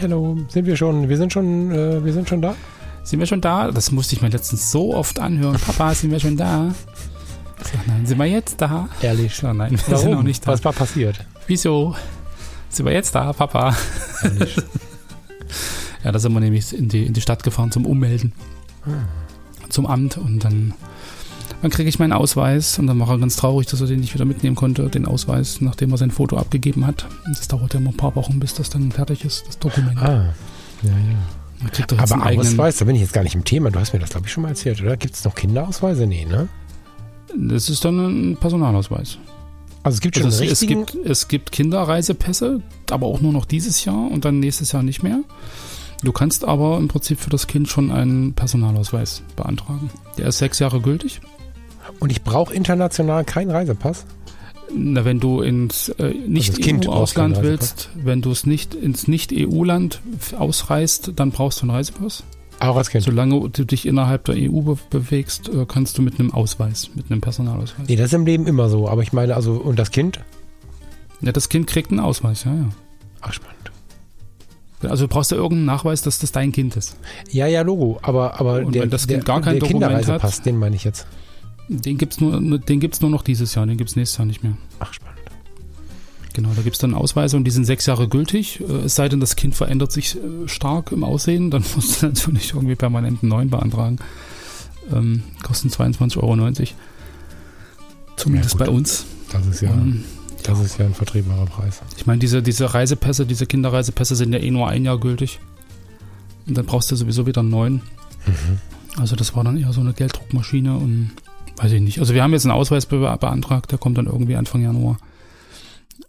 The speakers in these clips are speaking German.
Hallo. Sind wir schon, wir sind schon, äh, wir sind schon da? Sind wir schon da? Das musste ich mir letztens so oft anhören. Papa, sind wir schon da? Sag, nein, sind wir jetzt da? Ehrlich? Sag, nein, wir Warum? sind noch nicht da. Was war passiert? Wieso? Sind wir jetzt da, Papa? Ehrlich? Ja, da sind wir nämlich in die, in die Stadt gefahren zum Ummelden. Zum Amt und dann, dann kriege ich meinen Ausweis und dann war er ganz traurig, dass er den nicht wieder mitnehmen konnte, den Ausweis, nachdem er sein Foto abgegeben hat. Und das dauert ja immer ein paar Wochen, bis das dann fertig ist, das Dokument. ah. Ja, ja. Er Aber Ausweis, da bin ich jetzt gar nicht im Thema. Du hast mir das, glaube ich, schon mal erzählt, oder? Gibt es noch Kinderausweise? Nee, ne? Das ist dann ein Personalausweis. Also es gibt schon Also es, es, gibt, es gibt Kinderreisepässe, aber auch nur noch dieses Jahr und dann nächstes Jahr nicht mehr. Du kannst aber im Prinzip für das Kind schon einen Personalausweis beantragen. Der ist sechs Jahre gültig. Und ich brauche international keinen Reisepass? Na, wenn du ins äh, Also Nicht-EU-Ausland Reisepass. willst, wenn du es nicht ins Nicht-EU-Land ausreist, dann brauchst du einen Reisepass. Auch als Kind? Solange du dich innerhalb der EU be bewegst, äh, kannst du mit einem Ausweis, mit einem Personalausweis. Nee, das ist im Leben immer so. Aber ich meine, also, und das Kind? Ja, das Kind kriegt einen Ausweis, ja, ja. Ach, spannend. Also du brauchst ja irgendeinen Nachweis, dass das dein Kind ist. Ja, ja, Logo. Aber, aber Und der, wenn das der, Kind gar kein der Dokument Kinderreisepass, hat- den meine ich jetzt. Den gibt's nur, den gibt's nur noch dieses Jahr, den gibt's nächstes Jahr nicht mehr. Ach, spannend. Genau, da gibt's dann Ausweise und die sind sechs Jahre gültig. Äh, Es sei denn, das Kind verändert sich äh, stark im Aussehen, dann musst du natürlich irgendwie permanent einen neuen beantragen. Ähm, kosten 22,90 Euro. Zumindest Ja, bei uns. Das ist ja, Ähm, das ist ja ein vertretbarer Preis. ich meine, diese, diese Reisepässe, diese Kinderreisepässe sind ja eh nur ein Jahr gültig. Und dann brauchst du sowieso wieder einen neuen. Mhm. Also das war dann eher so eine Gelddruckmaschine und weiß ich nicht. Also wir haben jetzt einen Ausweis be beantragt, der kommt dann irgendwie Anfang Januar.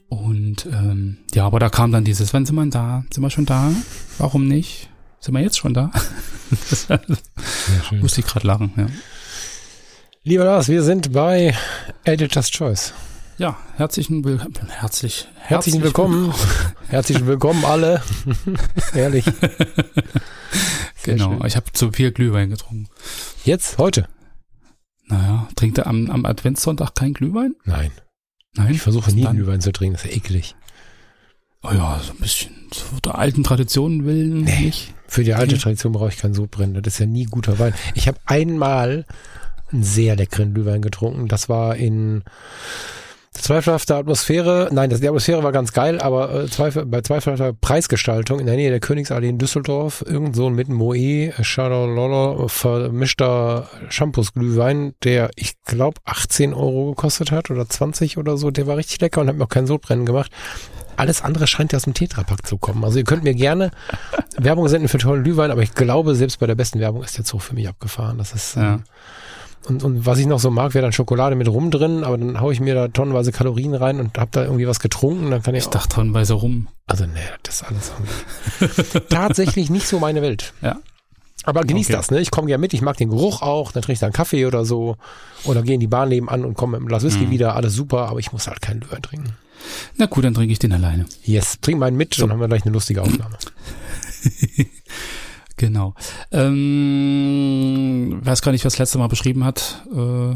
Und ähm, ja, aber da kam dann dieses, wann sind wir denn da? Sind wir schon da? Warum nicht? Sind wir jetzt schon da? schön. musste ich gerade lachen, ja. Lieber Lars, wir sind bei Editor's Choice. Ja, herzlichen Willkommen. Herzlich, Herzlichen willkommen. Herzlich willkommen alle. Ehrlich. Genau, schön. ich habe zu viel Glühwein getrunken. Jetzt, heute? Naja, trinkt er am, am Adventssonntag kein Glühwein? Nein. Nein. Ich versuche nie Dann- Glühwein zu trinken. Das ist ja eklig. Oh ja, so ein bisschen so der alten Traditionen willen Nee. nicht. Für die alte. Tradition brauche ich keinen Sodbrennen. Das ist ja nie guter Wein. Ich habe einmal einen sehr leckeren Glühwein getrunken. Das war in zweifelhafter Atmosphäre. Nein, das, die Atmosphäre war ganz geil, aber äh, zweifel, bei zweifelhafter Preisgestaltung in der Nähe der Königsallee in Düsseldorf, irgend so ein mit Moe, Chardonnay, vermischter Shampoos-Glühwein, der, ich glaube, 18 Euro gekostet hat oder 20 oder so. Der war richtig lecker und hat mir auch kein Sodbrennen gemacht. Alles andere scheint ja aus dem Tetrapack zu kommen. Also ihr könnt mir gerne Werbung senden für tollen Glühwein, aber ich glaube, selbst bei der besten Werbung ist der Zug für mich abgefahren. Das ist, Ja. ähm, und, und was ich noch so mag, wäre dann Schokolade mit Rum drin, aber dann haue ich mir da tonnenweise Kalorien rein und habe da irgendwie was getrunken, dann kann ich, Ich dachte tonnenweise rum. also nee, das ist alles tatsächlich nicht so meine Welt. Ja. Aber genießt Okay. das, ne? Ich komme gerne mit, ich mag den Geruch auch, dann trinke ich da einen Kaffee oder so oder gehe in die Bahn nebenan und komme mit einem Glas Whisky Mhm. wieder, alles super, aber ich muss halt keinen Glühwein trinken. Na gut, dann trinke ich den alleine. Yes, trink meinen mit, dann haben wir gleich eine lustige Aufnahme. Genau. Ähm, weiß gar nicht, was das letzte Mal beschrieben hat. Äh,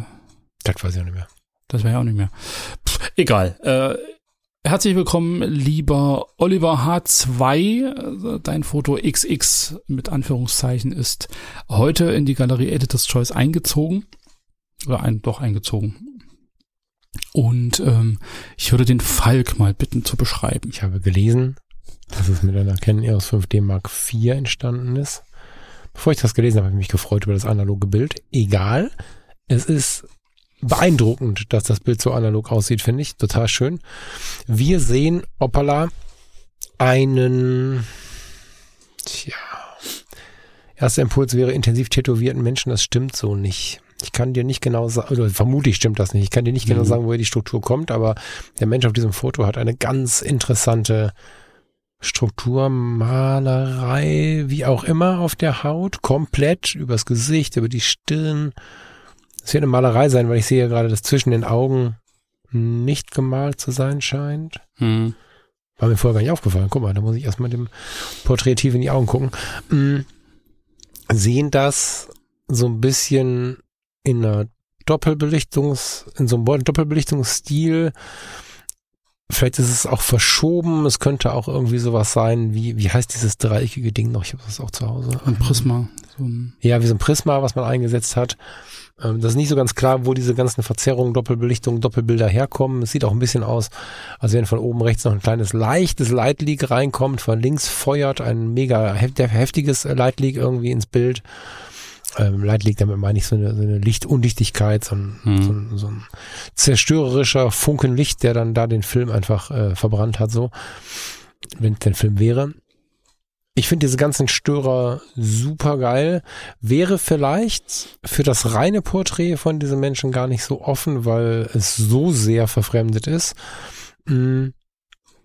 Das weiß ich auch nicht mehr. das wäre ja auch nicht mehr. Pff, egal. Äh, herzlich willkommen, lieber Oliver H2. Äh, Dein Foto XX mit Anführungszeichen ist heute in die Galerie Editor's Choice eingezogen. Oder ein, doch eingezogen. Und ähm, ich würde den Falk mal bitten zu beschreiben. Ich habe gelesen, dass es mit einer Canon EOS 5D Mark IV entstanden ist. Bevor ich das gelesen habe, habe ich mich gefreut über das analoge Bild. Egal. Es ist beeindruckend, dass das Bild so analog aussieht, finde ich. Total schön. Wir sehen, Opala, einen, tja, erster Impuls wäre intensiv tätowierten Menschen. Das stimmt so nicht. Ich kann dir nicht genau sagen, oder vermutlich stimmt das nicht. Ich kann dir nicht genau Mhm. sagen, woher die Struktur kommt, aber der Mensch auf diesem Foto hat eine ganz interessante Strukturmalerei, wie auch immer, auf der Haut, komplett übers Gesicht, über die Stirn. Es wird eine Malerei sein, weil ich sehe gerade, dass zwischen den Augen nicht gemalt zu sein scheint. Hm. War mir vorher gar nicht aufgefallen. Guck mal, da muss ich erstmal dem Porträt tief in die Augen gucken. Hm. Sehen das so ein bisschen in einer Doppelbelichtungs, in so einem Doppelbelichtungsstil Vielleicht ist es auch verschoben. Es könnte auch irgendwie sowas sein, wie, wie heißt dieses dreieckige Ding noch? Ich habe das auch zu Hause. Ein Prisma. So ein ja, wie so ein Prisma, was man eingesetzt hat. Ähm, das ist nicht so ganz klar, wo diese ganzen Verzerrungen, Doppelbelichtungen, Doppelbilder herkommen. Es sieht auch ein bisschen aus, als wenn von oben rechts noch ein kleines leichtes Lightleak reinkommt. Von links feuert ein mega heftiges Lightleak irgendwie ins Bild ähm, Light liegt, damit meine ich so eine, so eine Lichtundichtigkeit, so ein, hm. so, ein, so ein zerstörerischer Funken Licht, der dann da den Film einfach äh, verbrannt hat, so, wenn es den Film wäre. Ich finde diese ganzen Störer super geil. Wäre vielleicht für das reine Porträt von diesem Menschen gar nicht so offen, weil es so sehr verfremdet ist. Mhm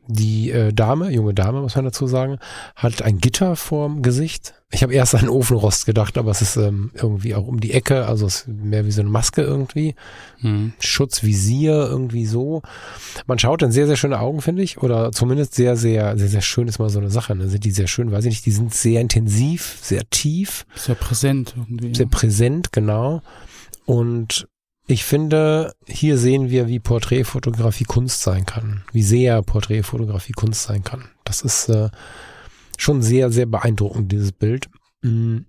die äh, Dame, junge Dame, muss man dazu sagen, hat ein Gitter vorm Gesicht. Ich habe erst an Ofenrost gedacht, aber es ist ähm, irgendwie auch um die Ecke, also es ist mehr wie so eine Maske irgendwie. Hm. Schutzvisier irgendwie so. Man schaut dann sehr, sehr schöne Augen, finde ich. Oder zumindest sehr, sehr, sehr, sehr schön ist mal so eine Sache. Ne? Sind die sehr schön, weiß ich nicht. Die sind sehr intensiv, sehr tief. Sehr präsent irgendwie. Sehr ja. präsent, genau. Und ich finde, hier sehen wir, wie Porträtfotografie Kunst sein kann, wie sehr Porträtfotografie Kunst sein kann. Das ist äh, schon sehr, sehr beeindruckend, dieses Bild. Mm,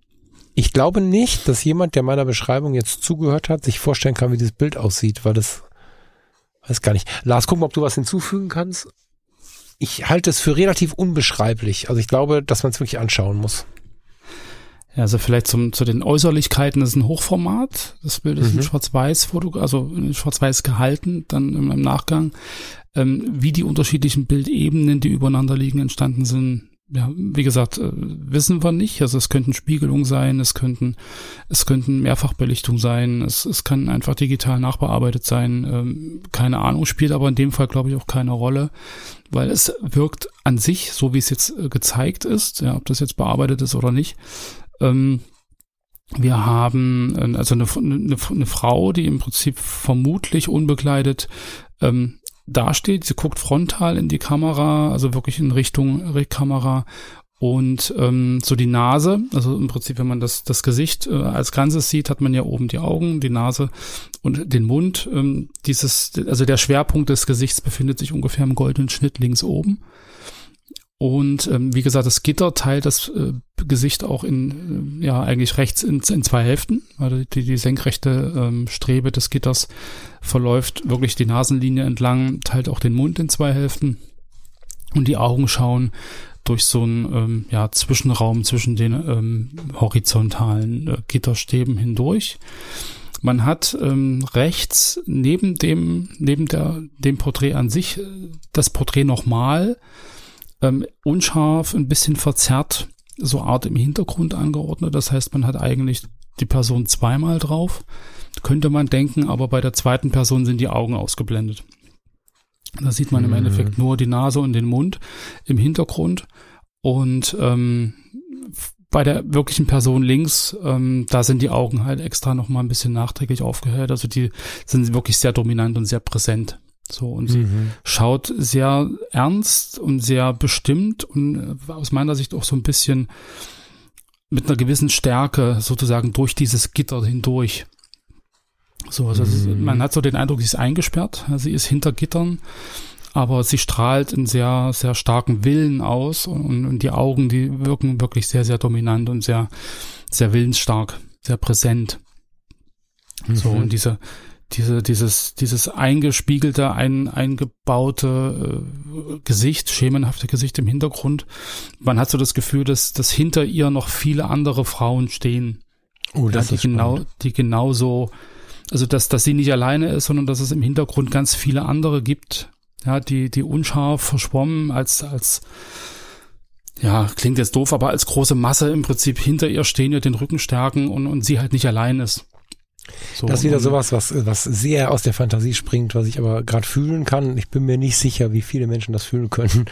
ich glaube nicht, dass jemand, der meiner Beschreibung jetzt zugehört hat, sich vorstellen kann, wie dieses Bild aussieht, weil das weiß gar nicht. Lars, guck mal, ob du was hinzufügen kannst. Ich halte es für relativ unbeschreiblich. Also ich glaube, dass man es wirklich anschauen muss. Ja, also vielleicht zum, zu den Äußerlichkeiten, das ist ein Hochformat. Das Bild ist mhm. in Schwarz-Weiß-Foto, also in Schwarz-Weiß gehalten, dann im, im Nachgang. Ähm, wie die unterschiedlichen Bildebenen, die übereinander liegen, entstanden sind, ja, wie gesagt, äh, wissen wir nicht. Also es könnten Spiegelungen sein, es könnten, es könnten Mehrfachbelichtung sein, es, es kann einfach digital nachbearbeitet sein. Ähm, keine Ahnung, spielt aber in dem Fall, glaube ich, auch keine Rolle, weil es wirkt an sich, so wie es jetzt äh, gezeigt ist, ja, ob das jetzt bearbeitet ist oder nicht, ähm, wir haben äh, also eine, eine, eine, Frau, die im Prinzip vermutlich unbekleidet ähm, dasteht. Sie guckt frontal in die Kamera, also wirklich in Richtung Kamera und ähm, so die Nase, also im Prinzip, wenn man das, das Gesicht äh, als Ganzes sieht, hat man ja oben die Augen, die Nase und den Mund. Ähm, dieses, also der Schwerpunkt des Gesichts befindet sich ungefähr im goldenen Schnitt links oben. Und ähm, wie gesagt, das Gitter teilt das äh, Gesicht auch in, äh, ja, eigentlich rechts in, in zwei Hälften. Also die, die senkrechte ähm, Strebe des Gitters verläuft wirklich die Nasenlinie entlang, teilt auch den Mund in zwei Hälften. Und die Augen schauen durch so einen ähm, ja, Zwischenraum zwischen den ähm, horizontalen äh, Gitterstäben hindurch. Man hat ähm, rechts neben dem, neben der, dem Porträt an sich äh, das Porträt nochmal ähm, unscharf, ein bisschen verzerrt, so Art im Hintergrund angeordnet. Das heißt, man hat eigentlich die Person zweimal drauf. Könnte man denken, aber bei der zweiten Person sind die Augen ausgeblendet. Da sieht man im mhm. Endeffekt nur die Nase und den Mund im Hintergrund. Und ähm, bei der wirklichen Person links, ähm, da sind die Augen halt extra nochmal ein bisschen nachträglich aufgehellt. Also die sind wirklich sehr dominant und sehr präsent. So, und sie mhm. schaut sehr ernst und sehr bestimmt und äh, aus meiner Sicht auch so ein bisschen mit einer gewissen Stärke sozusagen durch dieses Gitter hindurch. So, also mhm. man hat so den Eindruck, sie ist eingesperrt, sie ist hinter Gittern, aber sie strahlt einen sehr, sehr starken Willen aus und, und die Augen, die wirken wirklich sehr, sehr dominant und sehr, sehr willensstark, sehr präsent. Mhm. So, und diese, diese, dieses, dieses eingespiegelte, ein, eingebaute äh, Gesicht, schemenhafte Gesicht im Hintergrund. Man hat so das Gefühl, dass, dass hinter ihr noch viele andere Frauen stehen. Oh, das ja, die ist genau, spannend. die genauso, also dass, dass sie nicht alleine ist, sondern dass es im Hintergrund ganz viele andere gibt, ja, die, die unscharf verschwommen als, als, ja, klingt jetzt doof, aber als große Masse im Prinzip hinter ihr stehen, ihr den Rücken stärken und, und sie halt nicht allein ist. So, das ist wieder sowas, was, was sehr aus der Fantasie springt, was ich aber gerade fühlen kann. Ich bin mir nicht sicher, wie viele Menschen das fühlen können.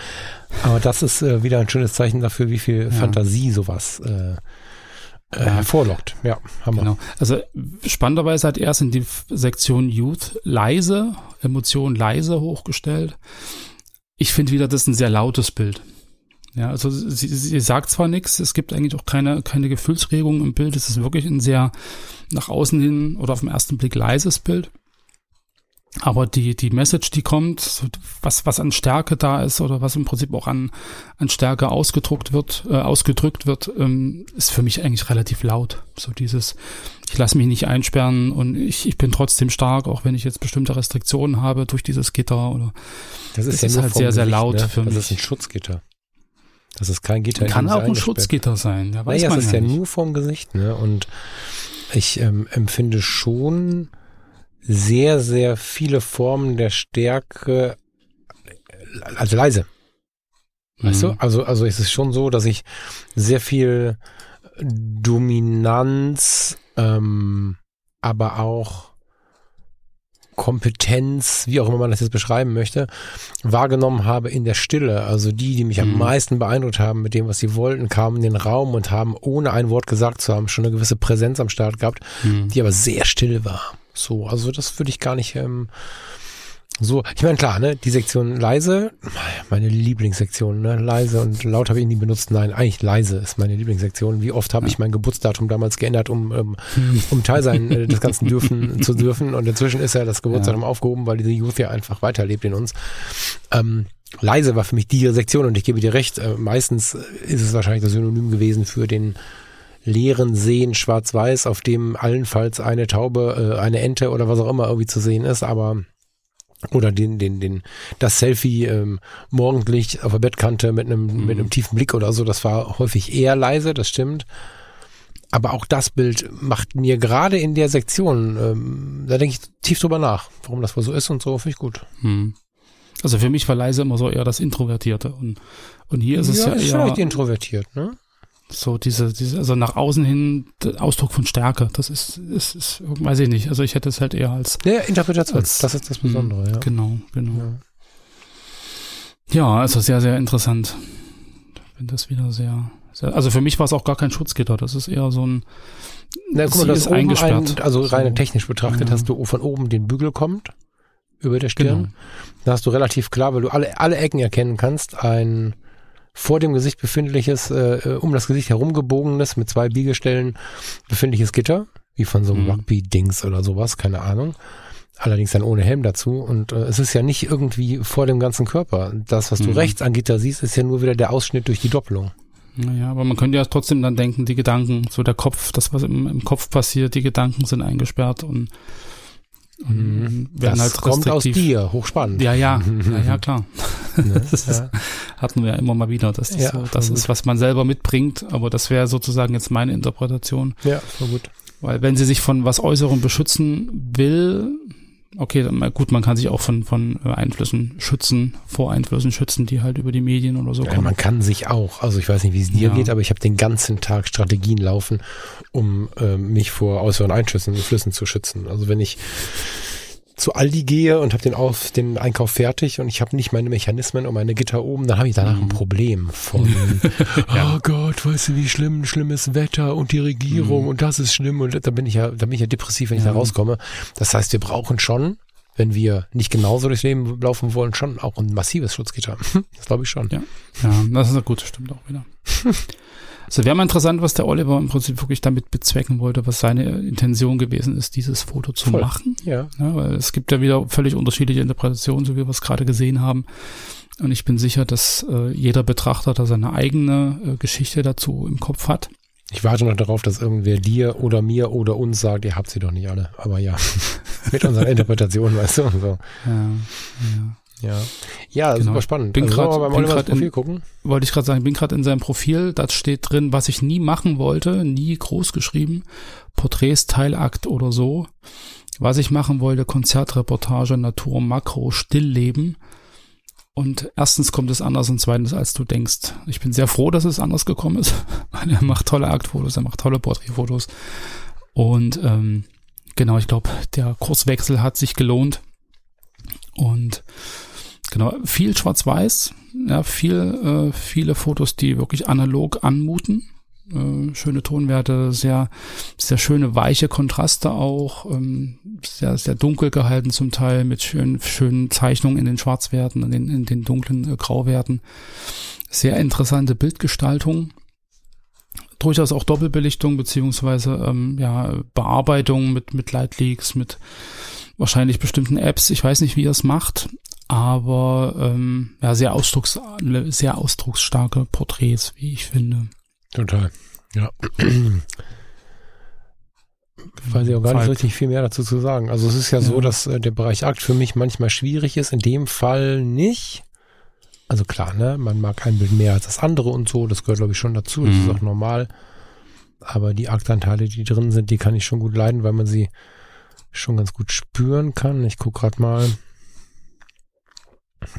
Aber das ist äh, wieder ein schönes Zeichen dafür, wie viel ja. Fantasie sowas äh, äh, hervorlockt. Ja, Hammer. Genau. Also spannenderweise hat er es in die Sektion Youth leise, Emotionen leise hochgestellt. Ich finde wieder, das ist ein sehr lautes Bild. Ja, also sie, sie sagt zwar nichts, es gibt eigentlich auch keine, keine Gefühlsregung im Bild. Es ist wirklich ein sehr nach außen hin oder auf den ersten Blick leises Bild. Aber die, die Message, die kommt, was, was an Stärke da ist oder was im Prinzip auch an, an Stärke ausgedruckt wird, äh, ausgedrückt wird, ähm, ist für mich eigentlich relativ laut. So dieses, ich lasse mich nicht einsperren und ich, ich bin trotzdem stark, auch wenn ich jetzt bestimmte Restriktionen habe durch dieses Gitter oder. Das ist, ja ist halt sehr, Gesicht, sehr laut ne? für mich. Das ist ein Schutzgitter. Das ist kein Gitter. Kann auch ein Schutzgitter sein. Ja, weiß naja, man es ist ja, ja nur vorm Gesicht, ne? Und ich ähm, empfinde schon sehr, sehr viele Formen der Stärke, also leise. Weißt mhm. du? Also, also ist es schon so, dass ich sehr viel Dominanz, ähm, aber auch Kompetenz, wie auch immer man das jetzt beschreiben möchte, wahrgenommen habe in der Stille. Also die, die mich mhm. am meisten beeindruckt haben mit dem, was sie wollten, kamen in den Raum und haben, ohne ein Wort gesagt zu haben, schon eine gewisse Präsenz am Start gehabt, mhm. die aber sehr still war. So, also das würde ich gar nicht ähm, so, ich meine, klar, ne, die Sektion leise, meine Lieblingssektion, ne, leise und laut habe ich nie benutzt. Nein, eigentlich leise ist meine Lieblingssektion. Wie oft habe ich mein Geburtsdatum damals geändert, um, um, um Teil sein äh, des Ganzen dürfen zu dürfen. Und inzwischen ist ja das Geburtsdatum ja. aufgehoben, weil diese Youth ja einfach weiterlebt in uns. Ähm, leise war für mich die Sektion und ich gebe dir recht, äh, meistens ist es wahrscheinlich das Synonym gewesen für den leeren Seen schwarz-weiß, auf dem allenfalls eine Taube, äh, eine Ente oder was auch immer irgendwie zu sehen ist, aber oder den, den, den, das Selfie ähm, morgendlich auf der Bettkante mit einem, mhm. mit einem tiefen Blick oder so, das war häufig eher leise, das stimmt. Aber auch das Bild macht mir gerade in der Sektion, ähm, da denke ich tief drüber nach, warum das wohl so ist und so, finde ich gut. Mhm. Also für mich war leise immer so eher das Introvertierte und, und hier ist es ja, ja ist eher. vielleicht introvertiert, ne? So diese, diese, also nach außen hin Ausdruck von Stärke. Das ist, ist, ist, weiß ich nicht. Also ich hätte es halt eher als. Ja, Interpretation. Als, das ist das Besondere, mh, ja. Genau, genau. Ja. ja, also sehr, sehr interessant. Ich finde das wieder sehr, sehr, also für mich war es auch gar kein Schutzgitter. Das ist eher so ein, Na, guck mal, das ist eingesperrt. Ein, also rein so. technisch betrachtet ja. hast du von oben den Bügel kommt über der Stirn. Genau. Da hast du relativ klar, weil du alle, alle Ecken erkennen kannst, ein, vor dem Gesicht befindliches, äh, äh, um das Gesicht herumgebogenes, mit zwei Biegestellen befindliches Gitter, wie von so einem mhm. Rugby-Dings oder sowas, keine Ahnung. Allerdings dann ohne Helm dazu. Und äh, es ist ja nicht irgendwie vor dem ganzen Körper. Das, was du mhm. rechts an Gitter siehst, ist ja nur wieder der Ausschnitt durch die Doppelung. Naja, aber man könnte ja trotzdem dann denken, die Gedanken, so der Kopf, das, was im, im Kopf passiert, die Gedanken sind eingesperrt und Mhm. Das halt kommt aus dir, hochspannend. Ja, ja, ja, ja klar. Ne? das ja. hatten wir ja immer mal wieder, dass das, ja, so, das ist, was man selber mitbringt, aber das wäre sozusagen jetzt meine Interpretation. Ja, war gut. Weil wenn sie sich von was Äußerem beschützen will, okay, dann, gut, man kann sich auch von, von äh, Einflüssen schützen, vor Einflüssen schützen, die halt über die Medien oder so ja, kommen. Man kann sich auch, also ich weiß nicht, wie es dir ja. geht, aber ich habe den ganzen Tag Strategien laufen, um äh, mich vor Einschüssen und Flüssen zu schützen. Also wenn ich zu Aldi gehe und habe den, Auf, den Einkauf fertig und ich habe nicht meine Mechanismen und meine Gitter oben, dann habe ich danach mhm. ein Problem von, ja. oh Gott, weißt du, wie schlimm, schlimmes Wetter und die Regierung mhm. und das ist schlimm und da bin ich ja, da bin ich ja depressiv, wenn ich da rauskomme. Das heißt, wir brauchen schon, wenn wir nicht genauso durchs Leben laufen wollen, schon auch ein massives Schutzgitter. Das glaube ich schon. Ja. ja, das ist eine gute, stimmt auch wieder. Also wäre mal interessant, was der Oliver im Prinzip wirklich damit bezwecken wollte, was seine Intention gewesen ist, dieses Foto zu Voll. machen. Ja. ja. Weil es gibt ja wieder völlig unterschiedliche Interpretationen, so wie wir es gerade gesehen haben. Und ich bin sicher, dass äh, jeder Betrachter da seine eigene äh, Geschichte dazu im Kopf hat. Ich warte noch darauf, dass irgendwer dir oder mir oder uns sagt, ihr habt sie doch nicht alle. Aber ja, mit unserer Interpretation, weißt du. Und so. Ja, ja. Ja, ja genau. super spannend. Bin also gerade beim Olivers Profil in, gucken. Wollte ich gerade sagen, bin gerade in seinem Profil, da steht drin, was ich nie machen wollte, nie groß geschrieben, Porträts, Teilakt oder so. Was ich machen wollte, Konzertreportage, Natur, Makro, Stillleben. Und erstens kommt es anders und zweitens, als du denkst. Ich bin sehr froh, dass es anders gekommen ist. er macht tolle Aktfotos, er macht tolle Porträtfotos. Und ähm, genau, ich glaube, der Kurswechsel hat sich gelohnt. Und genau, viel Schwarz-Weiß, ja, viel, äh, viele Fotos, die wirklich analog anmuten. Äh, schöne Tonwerte, sehr, sehr schöne weiche Kontraste auch, ähm, sehr, sehr dunkel gehalten zum Teil mit schönen, schönen Zeichnungen in den Schwarzwerten, in den, in den dunklen äh, Grauwerten. Sehr interessante Bildgestaltung. Durchaus auch Doppelbelichtung beziehungsweise ähm, ja, Bearbeitung mit, mit Lightleaks, mit wahrscheinlich bestimmten Apps. Ich weiß nicht, wie er es macht, aber ähm, ja, sehr, ausdrucks, sehr ausdrucksstarke Porträts, wie ich finde. Total, ja. Weiß ich auch gar nicht richtig viel mehr dazu zu sagen. Also es ist ja, ja. so, dass äh, der Bereich Akt für mich manchmal schwierig ist, in dem Fall nicht. Also klar, ne, man mag ein Bild mehr als das andere und so, das gehört glaube ich schon dazu, das mhm. ist auch normal. Aber die Aktanteile, die drin sind, die kann ich schon gut leiden, weil man sie schon ganz gut spüren kann. Ich guck gerade mal.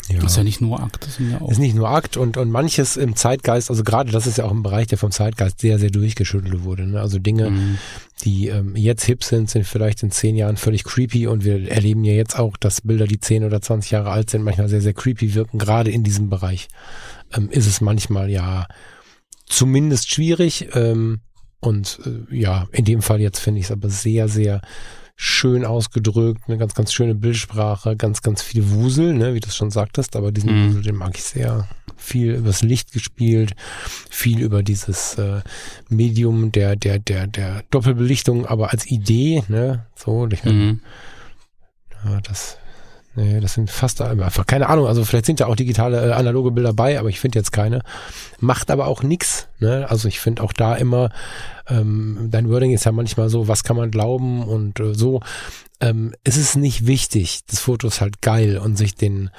Ja. Das ist ja nicht nur Akt, das sind ja auch. Ist nicht nur Akt und, und manches im Zeitgeist, also gerade das ist ja auch ein Bereich, der vom Zeitgeist sehr, sehr durchgeschüttelt wurde. Ne? Also Dinge, mhm. die ähm, jetzt hip sind, sind vielleicht in zehn Jahren völlig creepy und wir erleben ja jetzt auch, dass Bilder, die zehn oder zwanzig Jahre alt sind, manchmal sehr, sehr creepy wirken. Gerade in diesem Bereich ähm, ist es manchmal ja zumindest schwierig. Ähm, und äh, ja, in dem Fall jetzt finde ich es aber sehr, sehr schön ausgedrückt, eine ganz, ganz schöne Bildsprache, ganz, ganz viel Wusel, ne, wie du es schon sagtest, aber diesen mhm. Wusel, den mag ich sehr. Viel übers Licht gespielt, viel über dieses äh, Medium der, der, der, der Doppelbelichtung, aber als Idee, ne, so, ich, mhm. ja, das Nee, das sind fast einfach keine Ahnung. Also vielleicht sind da auch digitale äh, analoge Bilder bei, aber ich finde jetzt keine. Macht aber auch nix. Ne? Also ich finde auch da immer, ähm, dein Wording ist ja manchmal so, was kann man glauben und äh, so. Ähm, es ist nicht wichtig. Das Foto ist halt geil und sich den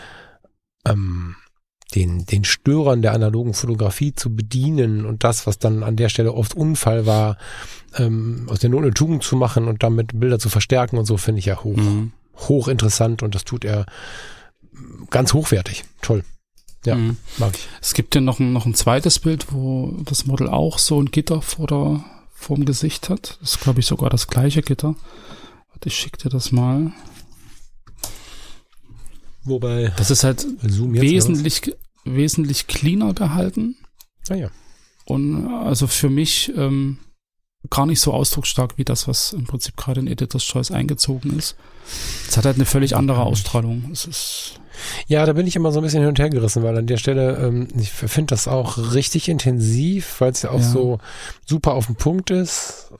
ähm, den, den Störern der analogen Fotografie zu bedienen und das, was dann an der Stelle oft Unfall war, ähm, aus der Not eine Tugend zu machen und damit Bilder zu verstärken und so, finde ich ja hoch. Mhm hochinteressant und das tut er ganz hochwertig. Toll. Ja, mhm. mag ich. Es gibt ja noch ein, noch ein zweites Bild, wo das Model auch so ein Gitter vor der, vorm Gesicht hat. Das ist, glaube ich, sogar das gleiche Gitter. Warte, ich schicke dir das mal. Wobei. Das ist halt wesentlich, wesentlich cleaner gehalten. Ah ja. Und also für mich ähm, gar nicht so ausdrucksstark wie das, was im Prinzip gerade in Editor's Choice eingezogen ist. Es hat halt eine völlig andere Ausstrahlung. Es ist ja, da bin ich immer so ein bisschen hin und her gerissen, weil an der Stelle, ähm, ich finde das auch richtig intensiv, weil es ja auch ja. so super auf den Punkt ist.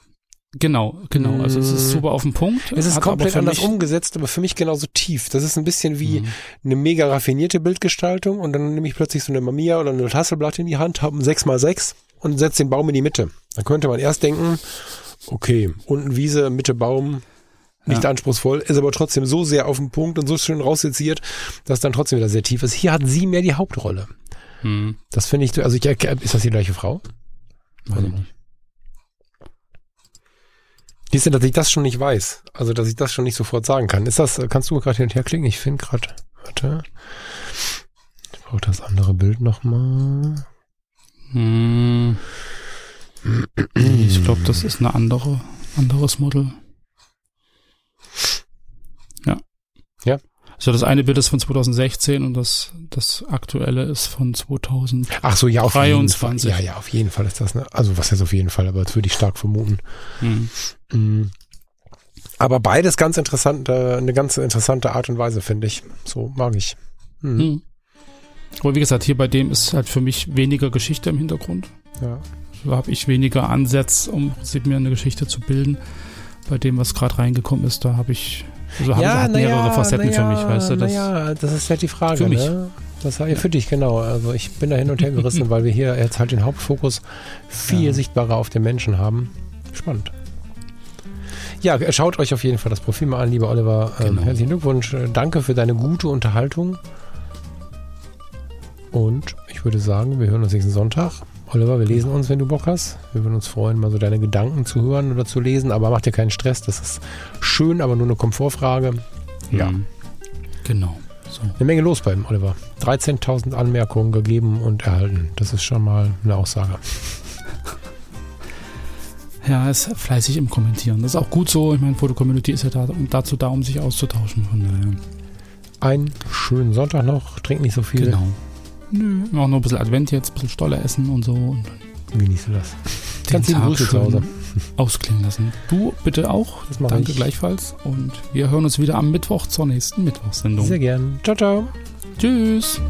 Genau, genau. Also es ist mm. super auf den Punkt. Es ist komplett anders umgesetzt, aber für mich genauso tief. Das ist ein bisschen wie mhm. eine mega raffinierte Bildgestaltung und dann nehme ich plötzlich so eine Mamiya oder eine Tasselblatt in die Hand, habe ein 6x6 und setze den Baum in die Mitte. Dann könnte man erst denken, okay, unten Wiese, Mitte Baum, nicht ja. anspruchsvoll, ist aber trotzdem so sehr auf den Punkt und so schön rausseziert, dass dann trotzdem wieder sehr tief ist. Hier hat sie mehr die Hauptrolle. Hm. Das finde ich, also ich, ist das die gleiche Frau? Weiß ich nicht. Siehst du, dass ich das schon nicht weiß? Also, dass ich das schon nicht sofort sagen kann. Ist das, kannst du gerade hin und her klicken? Ich finde gerade, warte. Ich brauche das andere Bild nochmal. Hm. Ich glaube, das ist eine andere, anderes Model. Ja. Ja. Also das eine Bild ist von 2016 und das, das aktuelle ist von 2023. Ach so, ja, auf jeden Fall. Ja, ja, auf jeden Fall ist das, ne? Also was heißt auf jeden Fall, aber das würde ich stark vermuten. Mhm. Mhm. Aber beides ganz interessant, eine ganz interessante Art und Weise, finde ich. So mag ich. Mhm. Aber wie gesagt, hier bei dem ist halt für mich weniger Geschichte im Hintergrund. Ja. So habe ich weniger Ansätze, um mir eine Geschichte zu bilden. Bei dem, was gerade reingekommen ist, da habe ich also haben ja, mehrere ja, Facetten ja, für mich, weißt du? Das, ja, das ist halt die Frage. Für mich. Ne? Das war ja für dich, genau. Also ich bin da hin und her gerissen, weil wir hier jetzt halt den Hauptfokus viel sichtbarer auf den Menschen haben. Spannend. Ja, schaut euch auf jeden Fall das Profil mal an, lieber Oliver. Ähm, genau. herzlichen Glückwunsch. Danke für deine gute Unterhaltung. Und ich würde sagen, wir hören uns nächsten Sonntag. Oliver, wir lesen uns, wenn du Bock hast. Wir würden uns freuen, mal so deine Gedanken zu hören oder zu lesen, aber mach dir keinen Stress. Das ist schön, aber nur eine Komfortfrage. Ja. Mhm. Genau. So. Eine Menge los beim Oliver. 13.000 Anmerkungen gegeben und erhalten. Das ist schon mal eine Aussage. Ja, ist fleißig im Kommentieren. Das ist auch gut so. Ich meine, Foto-Community ist ja da, dazu da, um sich auszutauschen. Von daher. Einen schönen Sonntag noch. Trink nicht so viel. Genau. Nö. Wir machen noch ein bisschen Advent jetzt, ein bisschen Stolle essen und so. Und Genieße das. den Ganz liebe Tag schön Hause. ausklingen lassen. Du bitte auch. Danke ich. gleichfalls. Und wir hören uns wieder am Mittwoch zur nächsten Mittwochssendung. Sehr gern. Ciao, ciao. Tschüss.